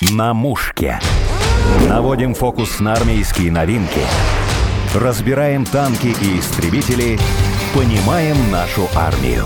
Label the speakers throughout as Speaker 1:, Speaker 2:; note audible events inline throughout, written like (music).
Speaker 1: На мушке. Наводим фокус на армейские новинки. Разбираем танки и истребители. Понимаем нашу армию.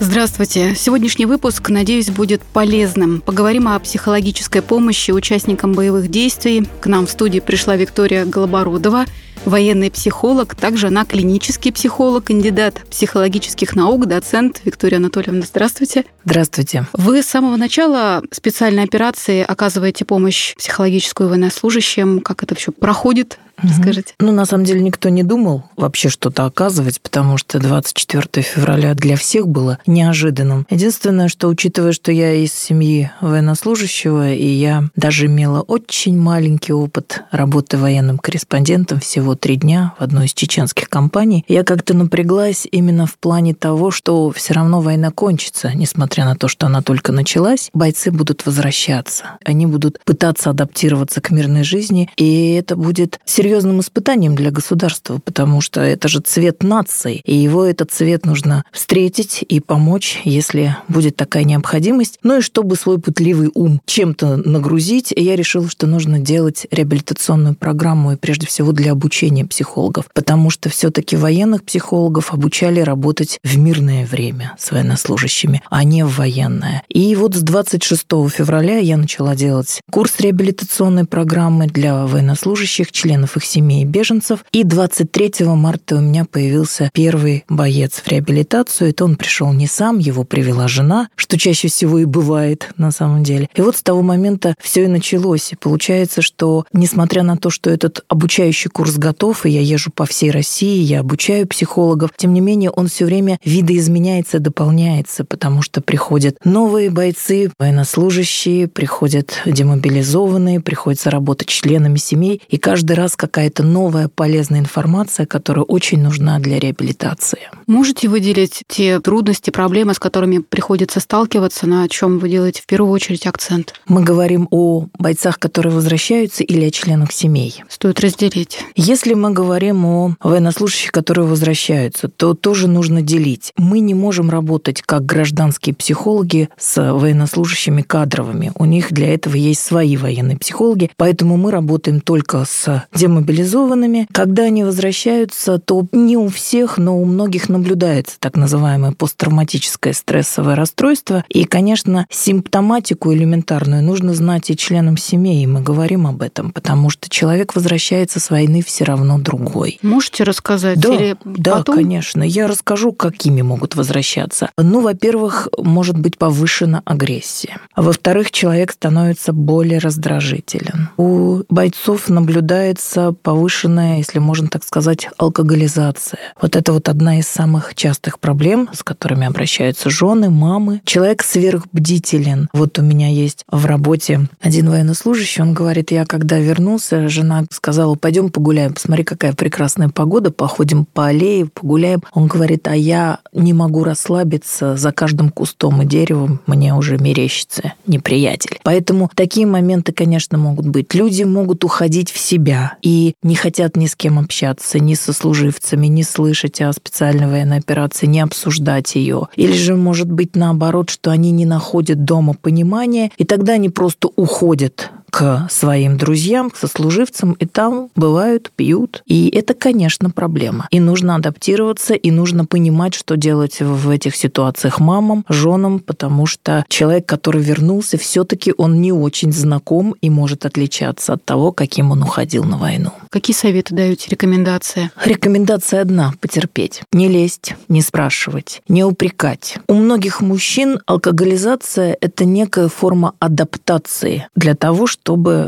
Speaker 2: Здравствуйте. Сегодняшний выпуск, надеюсь, будет полезным. Поговорим о психологической помощи участникам боевых действий. К нам в студии пришла Виктория Голобородова – военный психолог, также она клинический психолог, кандидат психологических наук, доцент Виктория Анатольевна. Здравствуйте.
Speaker 3: Здравствуйте.
Speaker 2: Вы с самого начала специальной операции оказываете помощь психологическую военнослужащим. Как это все проходит? Расскажите.
Speaker 3: Ну, на самом деле, никто не думал вообще что-то оказывать, потому что 24 февраля для всех было неожиданным. Единственное, что, учитывая, что я из семьи военнослужащего, и я даже имела очень маленький опыт работы военным корреспондентом, всего три дня в одной из чеченских компаний, я как-то напряглась именно в плане того, что все равно война кончится, несмотря на то, что она только началась, бойцы будут возвращаться. Они будут пытаться адаптироваться к мирной жизни, и это будет серьезным испытанием для государства, потому что это же цвет нации, и его этот цвет нужно встретить и помочь, если будет такая необходимость. Ну и чтобы свой путливый ум чем-то нагрузить, я решила, что нужно делать реабилитационную программу, и прежде всего для обучения психологов, потому что все таки военных психологов обучали работать в мирное время с военнослужащими, а не в военное. И вот с 26 февраля я начала делать курс реабилитационной программы для военнослужащих, членов их семей беженцев. И 23 марта у меня появился первый боец в реабилитацию. Это он пришел не сам, его привела жена, что чаще всего и бывает на самом деле. И вот с того момента все и началось. И получается, что несмотря на то, что этот обучающий курс готов, и я езжу по всей России, я обучаю психологов, тем не менее он все время видоизменяется, дополняется, потому что приходят новые бойцы, военнослужащие, приходят демобилизованные, приходится работать членами семей, и каждый раз, как какая-то новая полезная информация, которая очень нужна для реабилитации.
Speaker 2: Можете выделить те трудности, проблемы, с которыми приходится сталкиваться, на чем вы делаете в первую очередь акцент?
Speaker 3: Мы говорим о бойцах, которые возвращаются, или о членах семей.
Speaker 2: Стоит разделить.
Speaker 3: Если мы говорим о военнослужащих, которые возвращаются, то тоже нужно делить. Мы не можем работать как гражданские психологи с военнослужащими кадровыми. У них для этого есть свои военные психологи, поэтому мы работаем только с демобилизованными мобилизованными. Когда они возвращаются, то не у всех, но у многих наблюдается так называемое посттравматическое стрессовое расстройство. И, конечно, симптоматику элементарную нужно знать и членам семьи, и мы говорим об этом, потому что человек возвращается с войны все равно другой.
Speaker 2: Можете рассказать?
Speaker 3: Да,
Speaker 2: Или
Speaker 3: да,
Speaker 2: потом?
Speaker 3: конечно. Я расскажу, какими могут возвращаться. Ну, во-первых, может быть повышена агрессия. А во-вторых, человек становится более раздражителен. У бойцов наблюдается повышенная, если можно так сказать, алкоголизация. Вот это вот одна из самых частых проблем, с которыми обращаются жены, мамы. Человек сверхбдителен. Вот у меня есть в работе один военнослужащий, он говорит, я когда вернулся, жена сказала, пойдем погуляем, посмотри, какая прекрасная погода, походим по аллее, погуляем. Он говорит, а я не могу расслабиться за каждым кустом и деревом, мне уже мерещится неприятель. Поэтому такие моменты, конечно, могут быть. Люди могут уходить в себя и не хотят ни с кем общаться, ни со служивцами, не слышать о специальной военной операции, не обсуждать ее. Или же, может быть, наоборот, что они не находят дома понимания, и тогда они просто уходят к своим друзьям, к сослуживцам, и там бывают, пьют. И это, конечно, проблема. И нужно адаптироваться, и нужно понимать, что делать в этих ситуациях мамам, женам, потому что человек, который вернулся, все таки он не очень знаком и может отличаться от того, каким он уходил на войну.
Speaker 2: Какие советы даете, рекомендации?
Speaker 3: Рекомендация одна – потерпеть. Не лезть, не спрашивать, не упрекать. У многих мужчин алкоголизация – это некая форма адаптации для того, чтобы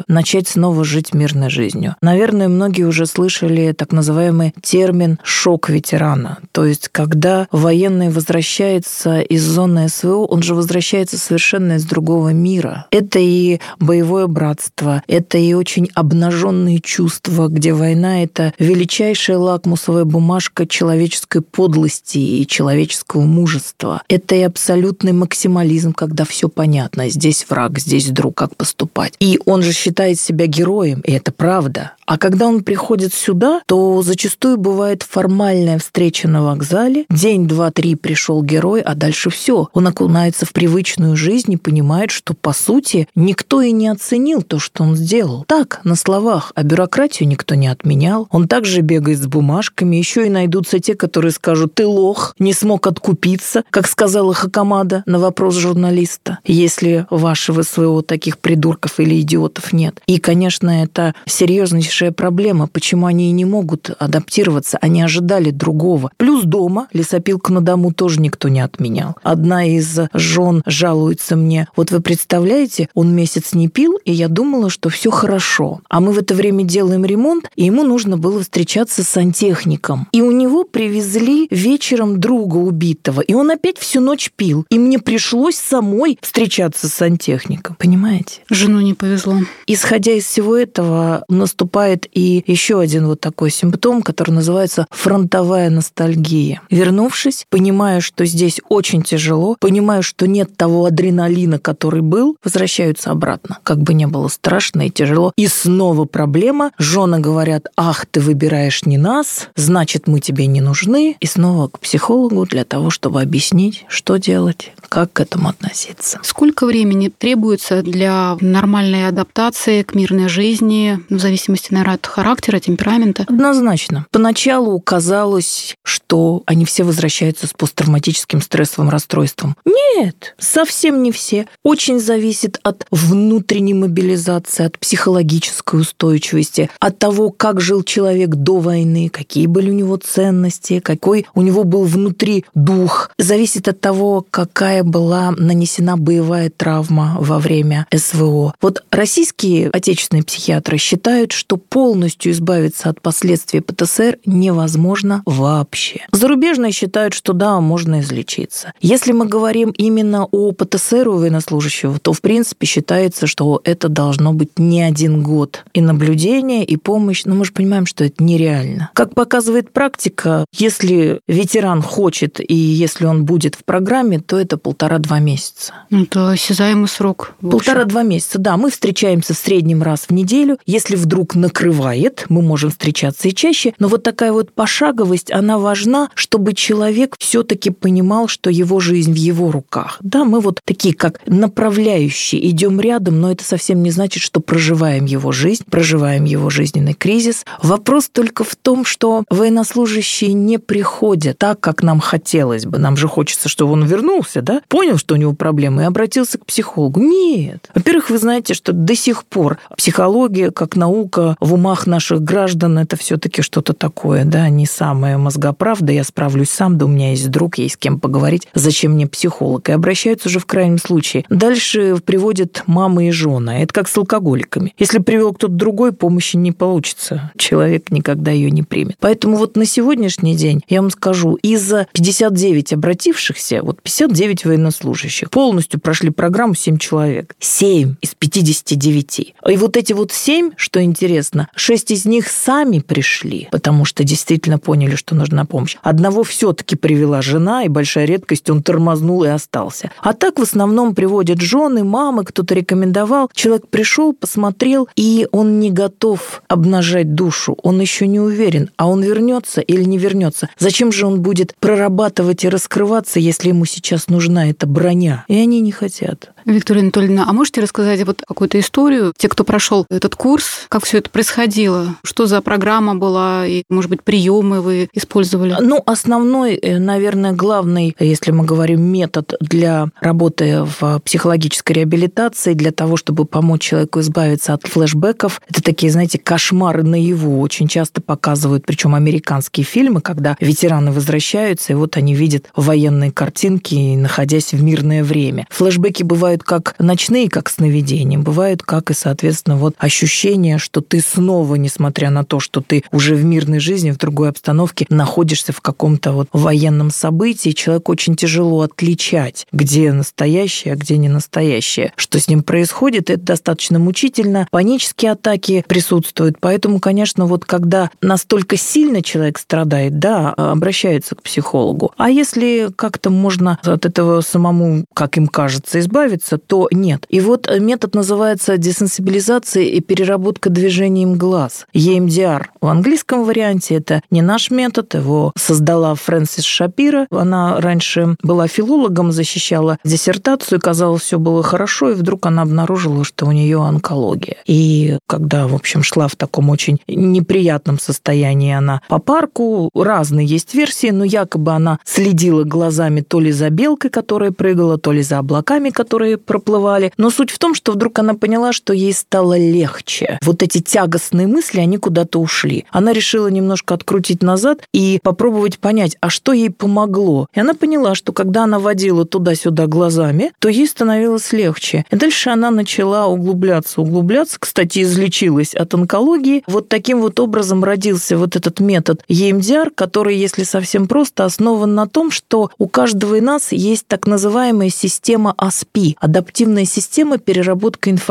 Speaker 3: начать снова жить мирной жизнью. Наверное, многие уже слышали так называемый термин «шок ветерана». То есть, когда военный возвращается из зоны СВО, он же возвращается совершенно из другого мира. Это и боевое братство, это и очень обнаженные чувства, где война — это величайшая лакмусовая бумажка человеческой подлости и человеческого мужества. Это и абсолютный максимализм, когда все понятно. Здесь враг, здесь друг, как поступать. И Он же считает себя героем, и это правда. А когда он приходит сюда, то зачастую бывает формальная встреча на вокзале. День, два, три пришел герой, а дальше все. Он окунается в привычную жизнь и понимает, что, по сути, никто и не оценил то, что он сделал. Так, на словах, а бюрократию никто не отменял. Он также бегает с бумажками. Еще и найдутся те, которые скажут, ты лох, не смог откупиться, как сказала Хакамада на вопрос журналиста, если вашего своего таких придурков или идиотов нет. И, конечно, это серьезнейший большая проблема, почему они и не могут адаптироваться, они ожидали другого. Плюс дома лесопилку на дому тоже никто не отменял. Одна из жен жалуется мне, вот вы представляете, он месяц не пил, и я думала, что все хорошо. А мы в это время делаем ремонт, и ему нужно было встречаться с сантехником. И у него привезли вечером друга убитого, и он опять всю ночь пил. И мне пришлось самой встречаться с сантехником. Понимаете?
Speaker 2: Жену не повезло.
Speaker 3: Исходя из всего этого, наступает и еще один вот такой симптом, который называется фронтовая ностальгия. Вернувшись, понимая, что здесь очень тяжело, понимая, что нет того адреналина, который был, возвращаются обратно. Как бы не было страшно и тяжело. И снова проблема. Жены говорят, ах, ты выбираешь не нас, значит, мы тебе не нужны. И снова к психологу для того, чтобы объяснить, что делать, как к этому относиться.
Speaker 2: Сколько времени требуется для нормальной адаптации к мирной жизни, в зависимости, наверное, от характера, темперамента?
Speaker 3: Однозначно. Поначалу казалось, что они все возвращаются с посттравматическим стрессовым расстройством. Нет, совсем не все. Очень зависит от внутренней мобилизации, от психологической устойчивости, от того, как жил человек до войны, какие были у него ценности, какой у него был внутри дух. Зависит от того, какая какая была нанесена боевая травма во время СВО. Вот российские отечественные психиатры считают, что полностью избавиться от последствий ПТСР невозможно вообще. Зарубежные считают, что да, можно излечиться. Если мы говорим именно о ПТСР у военнослужащего, то в принципе считается, что это должно быть не один год. И наблюдение, и помощь, но мы же понимаем, что это нереально. Как показывает практика, если ветеран хочет и если он будет в программе, то это полтора-два месяца.
Speaker 2: Это осязаемый срок.
Speaker 3: Полтора-два месяца, да. Мы встречаемся в среднем раз в неделю. Если вдруг накрывает, мы можем встречаться и чаще. Но вот такая вот пошаговость, она важна, чтобы человек все-таки понимал, что его жизнь в его руках. Да, мы вот такие как направляющие, идем рядом, но это совсем не значит, что проживаем его жизнь, проживаем его жизненный кризис. Вопрос только в том, что военнослужащие не приходят так, как нам хотелось бы. Нам же хочется, чтобы он вернулся, да? понял, что у него проблемы, и обратился к психологу. Нет. Во-первых, вы знаете, что до сих пор психология, как наука в умах наших граждан, это все таки что-то такое, да, не самая мозгоправда, я справлюсь сам, да у меня есть друг, есть с кем поговорить, зачем мне психолог? И обращаются уже в крайнем случае. Дальше приводят мамы и жены. Это как с алкоголиками. Если привел кто-то другой, помощи не получится. Человек никогда ее не примет. Поэтому вот на сегодняшний день, я вам скажу, из 59 обратившихся, вот 59 военнослужащих. Полностью прошли программу 7 человек. 7 из 59. И вот эти вот 7, что интересно, 6 из них сами пришли, потому что действительно поняли, что нужна помощь. Одного все-таки привела жена, и большая редкость, он тормознул и остался. А так в основном приводят жены, мамы, кто-то рекомендовал. Человек пришел, посмотрел, и он не готов обнажать душу. Он еще не уверен, а он вернется или не вернется. Зачем же он будет прорабатывать и раскрываться, если ему сейчас нужна эта броня, и они не хотят.
Speaker 2: Виктория Анатольевна, а можете рассказать вот какую-то историю, те, кто прошел этот курс, как все это происходило? Что за программа была, и, может быть, приемы вы использовали?
Speaker 3: Ну, основной, э, наверное, главный, если мы говорим метод для работы в психологической реабилитации, для того, чтобы помочь человеку избавиться от флешбеков, это такие, знаете, кошмары наяву. Очень часто показывают, причем американские фильмы, когда ветераны возвращаются, и вот они видят военные картинки, находясь в мирное время. Флешбеки бывают как ночные, как сновидения, бывают как и, соответственно, вот ощущение, что ты снова, несмотря на то, что ты уже в мирной жизни, в другой обстановке, находишься в каком-то вот военном событии, человек очень тяжело отличать, где настоящее, а где не настоящее. Что с ним происходит, это достаточно мучительно. Панические атаки присутствуют. Поэтому, конечно, вот когда настолько сильно человек страдает, да, обращаются к психологу. А если как-то можно от этого самому, как им кажется, избавиться, то нет. И вот метод называется называется десенсибилизация и переработка движением глаз. EMDR. В английском варианте это не наш метод, его создала Фрэнсис Шапира. Она раньше была филологом, защищала диссертацию, казалось, все было хорошо, и вдруг она обнаружила, что у нее онкология. И когда, в общем, шла в таком очень неприятном состоянии она по парку, разные есть версии, но якобы она следила глазами то ли за белкой, которая прыгала, то ли за облаками, которые проплывали. Но суть в том, что вдруг она поняла, что ей стало легче. Вот эти тягостные мысли, они куда-то ушли. Она решила немножко открутить назад и попробовать понять, а что ей помогло. И она поняла, что когда она водила туда-сюда глазами, то ей становилось легче. И дальше она начала углубляться, углубляться. Кстати, излечилась от онкологии. Вот таким вот образом родился вот этот метод EMDR, который, если совсем просто, основан на том, что у каждого из нас есть так называемая система ASPI, адаптивная система переработка информации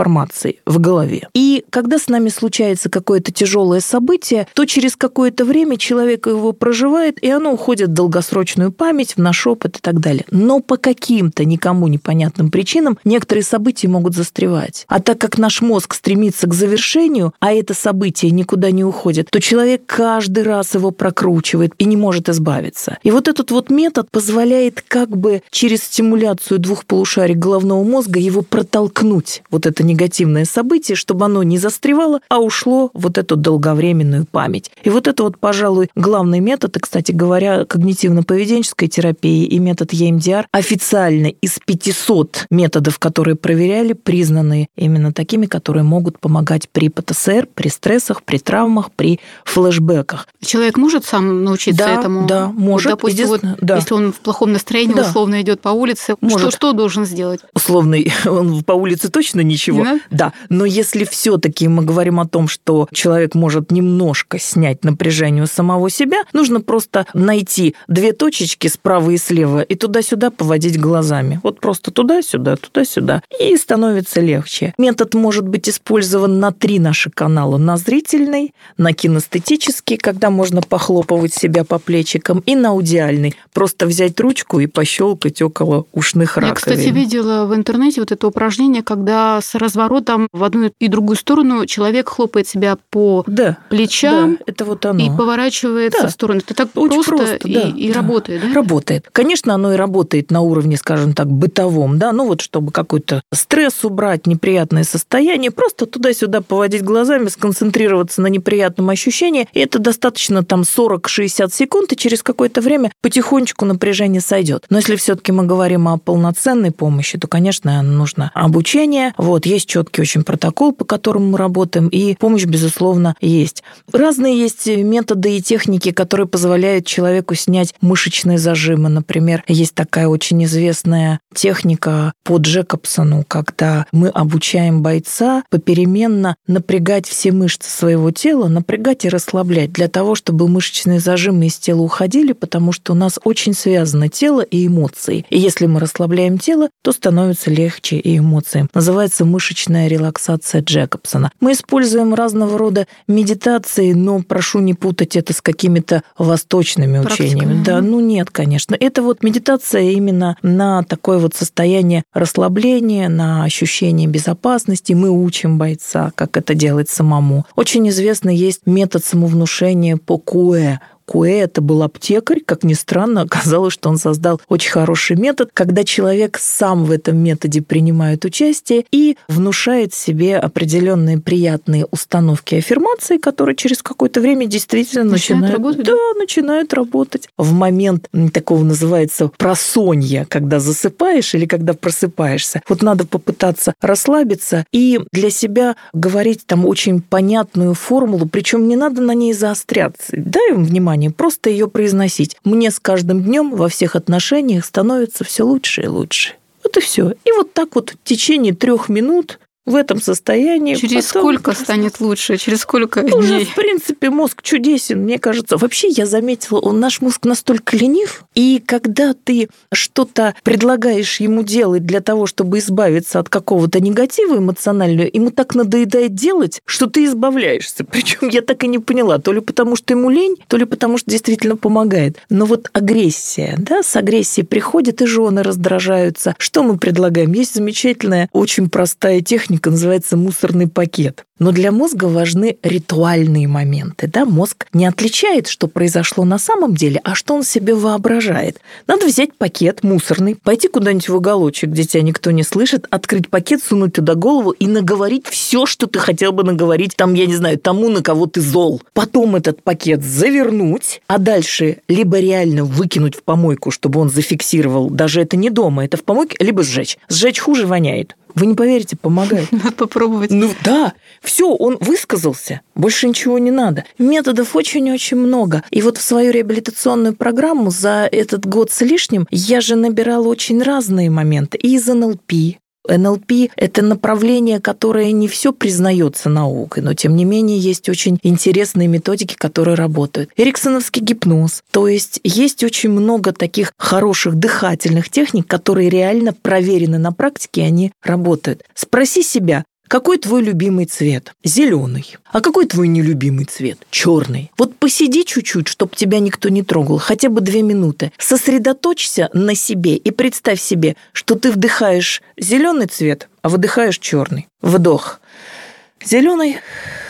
Speaker 3: в голове. И когда с нами случается какое-то тяжелое событие, то через какое-то время человек его проживает, и оно уходит в долгосрочную память, в наш опыт и так далее. Но по каким-то никому непонятным причинам некоторые события могут застревать. А так как наш мозг стремится к завершению, а это событие никуда не уходит, то человек каждый раз его прокручивает и не может избавиться. И вот этот вот метод позволяет как бы через стимуляцию двух полушарий головного мозга его протолкнуть, вот это негативное событие, чтобы оно не застревало, а ушло вот эту долговременную память. И вот это вот, пожалуй, главный метод, и, кстати говоря, когнитивно-поведенческой терапии и метод EMDR официально из 500 методов, которые проверяли, признаны именно такими, которые могут помогать при ПТСР, при стрессах, при травмах, при флешбеках.
Speaker 2: Человек может сам научиться
Speaker 3: да,
Speaker 2: этому?
Speaker 3: Да, может.
Speaker 2: Вот, допустим, вот, да. если он в плохом настроении, да. условно идет по улице, может. Что, что должен сделать?
Speaker 3: Условный, (laughs) он по улице точно ничего.
Speaker 2: Не
Speaker 3: да, но если все-таки мы говорим о том, что человек может немножко снять напряжение у самого себя, нужно просто найти две точечки справа и слева и туда-сюда поводить глазами. Вот просто туда-сюда, туда-сюда. И становится легче. Метод может быть использован на три наши канала. На зрительный, на кинестетический, когда можно похлопывать себя по плечикам, и на аудиальный. Просто взять ручку и пощелкать около ушных раковин.
Speaker 2: Я, кстати, видела в интернете вот это упражнение, когда с разворотом в одну и другую сторону человек хлопает себя по
Speaker 3: да,
Speaker 2: плечам
Speaker 3: да, это вот оно.
Speaker 2: и поворачивается
Speaker 3: Да.
Speaker 2: в сторону. Это так
Speaker 3: Очень
Speaker 2: просто,
Speaker 3: просто,
Speaker 2: и,
Speaker 3: да,
Speaker 2: и
Speaker 3: да.
Speaker 2: работает, да?
Speaker 3: Работает. Конечно, оно и работает на уровне, скажем так, бытовом, да, ну вот чтобы какой-то стресс убрать, неприятное состояние, просто туда-сюда поводить глазами, сконцентрироваться на неприятном ощущении, и это достаточно там 40-60 секунд, и через какое-то время потихонечку напряжение сойдет. Но если все-таки мы говорим о полноценной помощи, то, конечно, нужно обучение, вот, есть четкий очень протокол, по которому мы работаем, и помощь, безусловно, есть. Разные есть методы и техники, которые позволяют человеку снять мышечные зажимы. Например, есть такая очень известная техника по Джекобсону, когда мы обучаем бойца попеременно напрягать все мышцы своего тела, напрягать и расслаблять для того, чтобы мышечные зажимы из тела уходили, потому что у нас очень связано тело и эмоции. И если мы расслабляем тело, то становится легче и эмоциям. Называется мышечная релаксация Джекобсона. Мы используем разного рода медитации, но прошу не путать это с какими-то восточными
Speaker 2: Практиками.
Speaker 3: учениями. Да, ну нет, конечно. Это вот медитация именно на такое вот состояние расслабления, на ощущение безопасности. Мы учим бойца, как это делать самому. Очень известный есть метод самовнушения по КУЭ. Куэ это был аптекарь, как ни странно, (laughs) оказалось, что он создал очень хороший метод, когда человек сам в этом методе принимает участие и внушает себе определенные приятные установки аффирмации, которые через какое-то время действительно
Speaker 2: Начинают
Speaker 3: начинают,
Speaker 2: работать,
Speaker 3: да, начинают работать. В момент такого называется просонья, когда засыпаешь или когда просыпаешься. Вот надо попытаться расслабиться и для себя говорить там очень понятную формулу, причем не надо на ней заостряться. Дай им внимание, просто ее произносить. Мне с каждым днем во всех отношениях становится все лучше и лучше. Вот и все. И вот так вот в течение трех минут в этом состоянии.
Speaker 2: Через
Speaker 3: потом
Speaker 2: сколько станет лучше? Через сколько
Speaker 3: уже,
Speaker 2: дней?
Speaker 3: в принципе, мозг чудесен, мне кажется. Вообще, я заметила, он, наш мозг настолько ленив, и когда ты что-то предлагаешь ему делать для того, чтобы избавиться от какого-то негатива эмоционального, ему так надоедает делать, что ты избавляешься. (laughs) Причем я так и не поняла, то ли потому, что ему лень, то ли потому, что действительно помогает. Но вот агрессия, да, с агрессией приходит, и жены раздражаются. Что мы предлагаем? Есть замечательная, очень простая техника, техника называется мусорный пакет. Но для мозга важны ритуальные моменты. Да? Мозг не отличает, что произошло на самом деле, а что он себе воображает. Надо взять пакет мусорный, пойти куда-нибудь в уголочек, где тебя никто не слышит, открыть пакет, сунуть туда голову и наговорить все, что ты хотел бы наговорить, там, я не знаю, тому, на кого ты зол. Потом этот пакет завернуть, а дальше либо реально выкинуть в помойку, чтобы он зафиксировал, даже это не дома, это в помойке, либо сжечь. Сжечь хуже воняет. Вы не поверите, помогает.
Speaker 2: Надо попробовать.
Speaker 3: Ну да, все, он высказался, больше ничего не надо. Методов очень-очень много. И вот в свою реабилитационную программу за этот год с лишним я же набирала очень разные моменты. И из НЛП, НЛП – это направление, которое не все признается наукой, но тем не менее есть очень интересные методики, которые работают. Эриксоновский гипноз. То есть есть очень много таких хороших дыхательных техник, которые реально проверены на практике, и они работают. Спроси себя, какой твой любимый цвет? Зеленый. А какой твой нелюбимый цвет? Черный. Вот посиди чуть-чуть, чтобы тебя никто не трогал, хотя бы две минуты. Сосредоточься на себе и представь себе, что ты вдыхаешь зеленый цвет, а выдыхаешь черный. Вдох. Зеленый,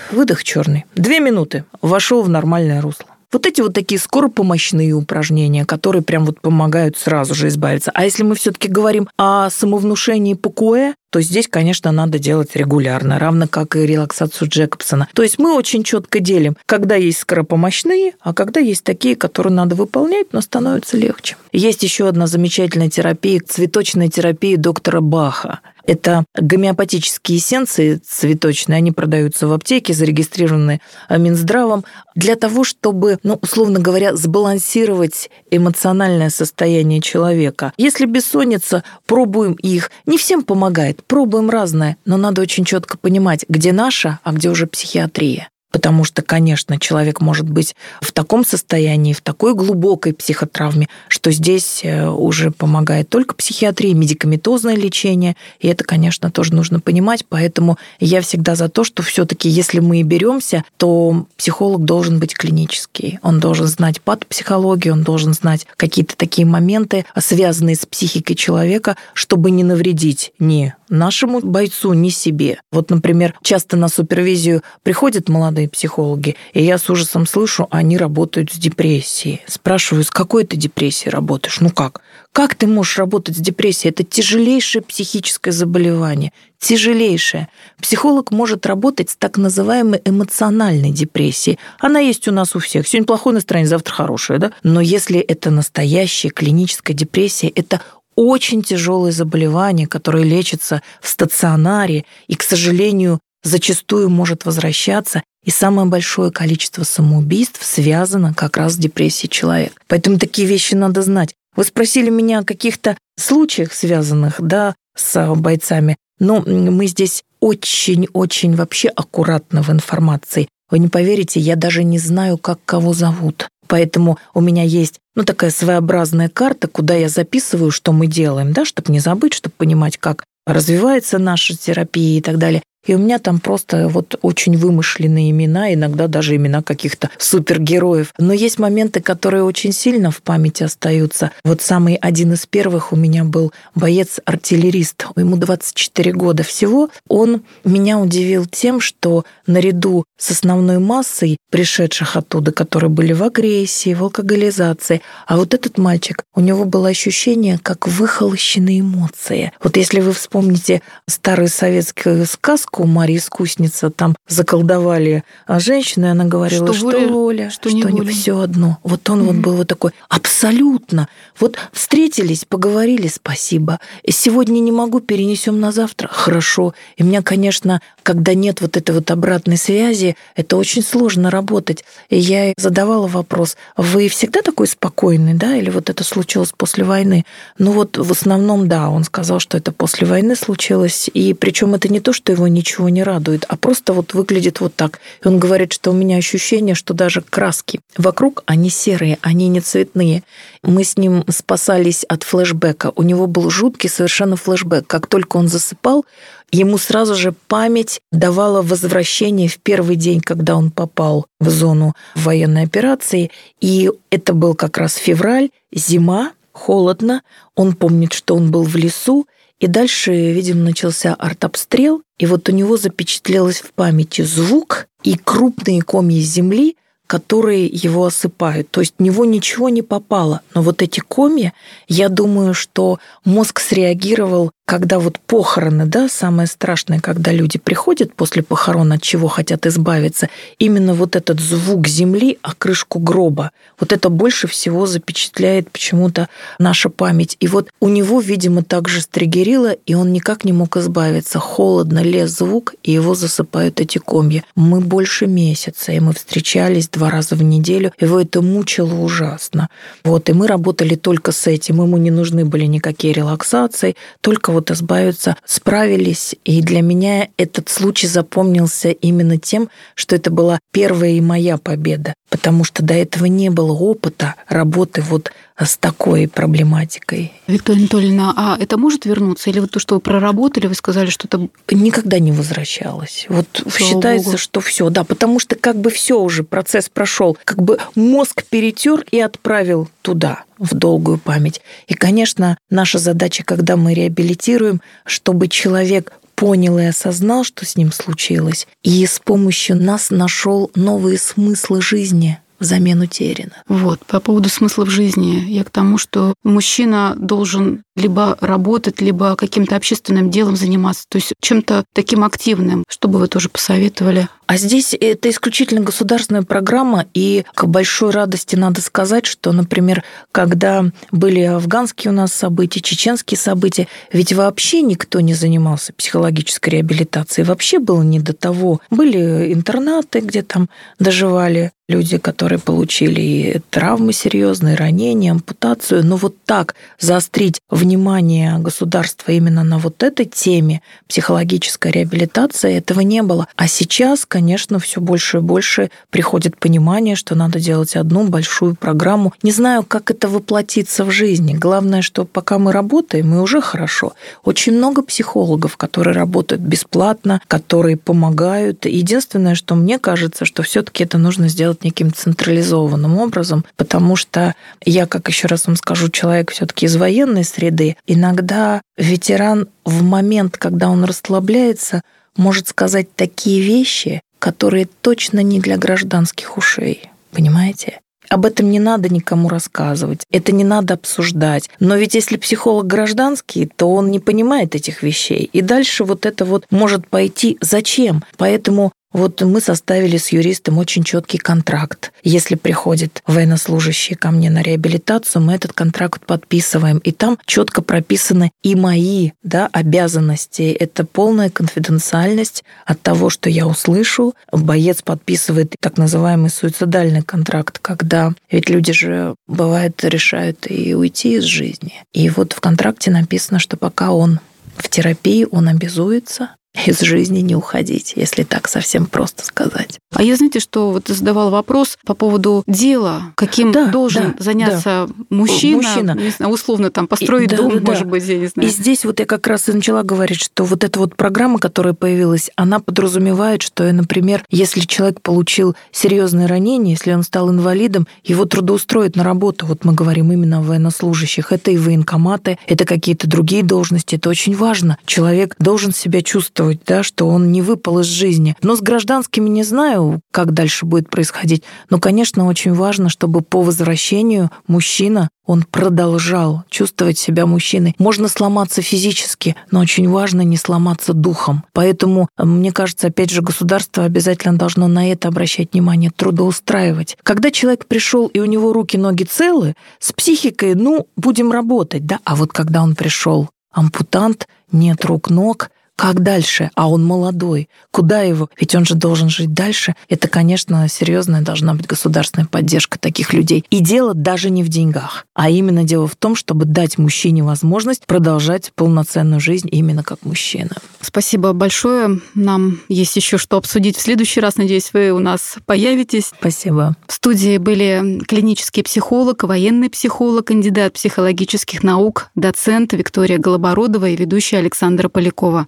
Speaker 3: выдох черный. Две минуты. Вошел в нормальное русло. Вот эти вот такие скоропомощные упражнения, которые прям вот помогают сразу же избавиться. А если мы все-таки говорим о самовнушении Пукуэ, то здесь, конечно, надо делать регулярно, равно как и релаксацию Джекобсона. То есть мы очень четко делим, когда есть скоропомощные, а когда есть такие, которые надо выполнять, но становится легче. Есть еще одна замечательная терапия, цветочная терапия доктора Баха. Это гомеопатические эссенции цветочные, они продаются в аптеке, зарегистрированы Минздравом, для того, чтобы, ну, условно говоря, сбалансировать эмоциональное состояние человека. Если бессонница, пробуем их. Не всем помогает, пробуем разное, но надо очень четко понимать, где наша, а где уже психиатрия. Потому что, конечно, человек может быть в таком состоянии, в такой глубокой психотравме, что здесь э, уже помогает только психиатрия, медикаментозное лечение. И это, конечно, тоже нужно понимать. Поэтому я всегда за то, что все-таки, если мы и беремся, то психолог должен быть клинический. Он должен знать патопсихологию, он должен знать какие-то такие моменты, связанные с психикой человека, чтобы не навредить ни нашему бойцу, ни себе. Вот, например, часто на супервизию приходят молодые психологи, и я с ужасом слышу, они работают с депрессией. Спрашиваю, с какой ты депрессией работаешь? Ну как? Как ты можешь работать с депрессией? Это тяжелейшее психическое заболевание. Тяжелейшее. Психолог может работать с так называемой эмоциональной депрессией. Она есть у нас у всех. Сегодня плохое настроение, завтра хорошее, да? Но если это настоящая клиническая депрессия, это очень тяжелые заболевания, которые лечатся в стационаре и, к сожалению, зачастую может возвращаться, и самое большое количество самоубийств связано как раз с депрессией человека. Поэтому такие вещи надо знать. Вы спросили меня о каких-то случаях, связанных да, с бойцами, но мы здесь очень-очень вообще аккуратно в информации. Вы не поверите, я даже не знаю, как кого зовут. Поэтому у меня есть ну, такая своеобразная карта, куда я записываю, что мы делаем, да, чтобы не забыть, чтобы понимать, как развивается наша терапия и так далее. И у меня там просто вот очень вымышленные имена, иногда даже имена каких-то супергероев. Но есть моменты, которые очень сильно в памяти остаются. Вот самый один из первых у меня был боец-артиллерист. Ему 24 года всего. Он меня удивил тем, что наряду с основной массой пришедших оттуда, которые были в агрессии, в алкоголизации, а вот этот мальчик, у него было ощущение, как выхолощенные эмоции. Вот если вы вспомните старую советскую сказку, сказку Марья Искусница, там заколдовали а женщину, и она говорила, что, что воля, Воля, что, что не, не все одно. Вот он mm-hmm. вот был вот такой, абсолютно. Вот встретились, поговорили, спасибо. Сегодня не могу, перенесем на завтра. Хорошо. И меня, конечно, когда нет вот этой вот обратной связи, это очень сложно работать. И я задавала вопрос, вы всегда такой спокойный, да, или вот это случилось после войны? Ну вот в основном, да, он сказал, что это после войны случилось, и причем это не то, что его не ничего не радует, а просто вот выглядит вот так. И он говорит, что у меня ощущение, что даже краски вокруг, они серые, они не цветные. Мы с ним спасались от флешбека. У него был жуткий совершенно флешбек. Как только он засыпал, ему сразу же память давала возвращение в первый день, когда он попал в зону военной операции. И это был как раз февраль, зима, холодно. Он помнит, что он был в лесу, И дальше, видимо, начался артобстрел, и вот у него запечатлелось в памяти звук и крупные комья земли, которые его осыпают. То есть в него ничего не попало. Но вот эти комья, я думаю, что мозг среагировал когда вот похороны, да, самое страшное, когда люди приходят после похорон, от чего хотят избавиться, именно вот этот звук земли о крышку гроба, вот это больше всего запечатляет почему-то наша память. И вот у него, видимо, также стригерило, и он никак не мог избавиться. Холодно лез звук, и его засыпают эти комья. Мы больше месяца, и мы встречались два раза в неделю, его это мучило ужасно. Вот, и мы работали только с этим, ему не нужны были никакие релаксации, только вот избавиться, справились. И для меня этот случай запомнился именно тем, что это была первая и моя победа, потому что до этого не было опыта работы вот с такой проблематикой.
Speaker 2: Виктория Анатольевна, а это может вернуться? Или вот то, что вы проработали, вы сказали, что это...
Speaker 3: Никогда не возвращалось. Вот Слава считается, Богу. что все, да, потому что как бы все уже, процесс прошел, как бы мозг перетер и отправил туда, в долгую память. И, конечно, наша задача, когда мы реабилитируем, чтобы человек понял и осознал, что с ним случилось, и с помощью нас нашел новые смыслы жизни, взамен утеряно.
Speaker 2: Вот, по поводу смысла в жизни, я к тому, что мужчина должен либо работать, либо каким-то общественным делом заниматься, то есть чем-то таким активным, что бы вы тоже посоветовали?
Speaker 3: А здесь это исключительно государственная программа, и к большой радости надо сказать, что, например, когда были афганские у нас события, чеченские события, ведь вообще никто не занимался психологической реабилитацией, вообще было не до того. Были интернаты, где там доживали люди, которые получили травмы серьезные, ранения, ампутацию. Но вот так заострить внимание государства именно на вот этой теме психологической реабилитации, этого не было. А сейчас, конечно, все больше и больше приходит понимание, что надо делать одну большую программу. Не знаю, как это воплотиться в жизни. Главное, что пока мы работаем, и уже хорошо. Очень много психологов, которые работают бесплатно, которые помогают. Единственное, что мне кажется, что все-таки это нужно сделать делать неким централизованным образом, потому что я, как еще раз вам скажу, человек все-таки из военной среды, иногда ветеран в момент, когда он расслабляется, может сказать такие вещи, которые точно не для гражданских ушей. Понимаете? Об этом не надо никому рассказывать, это не надо обсуждать. Но ведь если психолог гражданский, то он не понимает этих вещей. И дальше вот это вот может пойти зачем? Поэтому вот мы составили с юристом очень четкий контракт. Если приходит военнослужащий ко мне на реабилитацию, мы этот контракт подписываем, и там четко прописаны и мои да, обязанности. Это полная конфиденциальность от того, что я услышу. Боец подписывает так называемый суицидальный контракт, когда ведь люди же бывает решают и уйти из жизни. И вот в контракте написано, что пока он в терапии, он обязуется из жизни не уходить, если так совсем просто сказать.
Speaker 2: А я, знаете, что вот задавал вопрос по поводу дела, каким да, должен да, заняться да. мужчина, мужчина, не знаю, условно там построить и, дом, да, может да. быть, я не знаю.
Speaker 3: И здесь вот я как раз и начала говорить, что вот эта вот программа, которая появилась, она подразумевает, что, например, если человек получил серьезное ранение, если он стал инвалидом, его трудоустроить на работу. Вот мы говорим именно о военнослужащих. Это и военкоматы, это какие-то другие должности. Это очень важно. Человек должен себя чувствовать, да, что он не выпал из жизни. Но с гражданскими не знаю, как дальше будет происходить. Но, конечно, очень важно, чтобы по возвращению мужчина он продолжал чувствовать себя мужчиной. Можно сломаться физически, но очень важно не сломаться духом. Поэтому, мне кажется, опять же, государство обязательно должно на это обращать внимание, трудоустраивать. Когда человек пришел и у него руки-ноги целы, с психикой, ну, будем работать, да. А вот когда он пришел ампутант, нет рук-ног, как дальше? А он молодой. Куда его? Ведь он же должен жить дальше. Это, конечно, серьезная должна быть государственная поддержка таких людей. И дело даже не в деньгах, а именно дело в том, чтобы дать мужчине возможность продолжать полноценную жизнь именно как мужчина.
Speaker 2: Спасибо большое. Нам есть еще что обсудить в следующий раз. Надеюсь, вы у нас появитесь.
Speaker 3: Спасибо.
Speaker 2: В студии были клинический психолог, военный психолог, кандидат психологических наук, доцент Виктория Голобородова и ведущая Александра Полякова.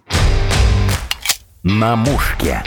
Speaker 1: На мушке.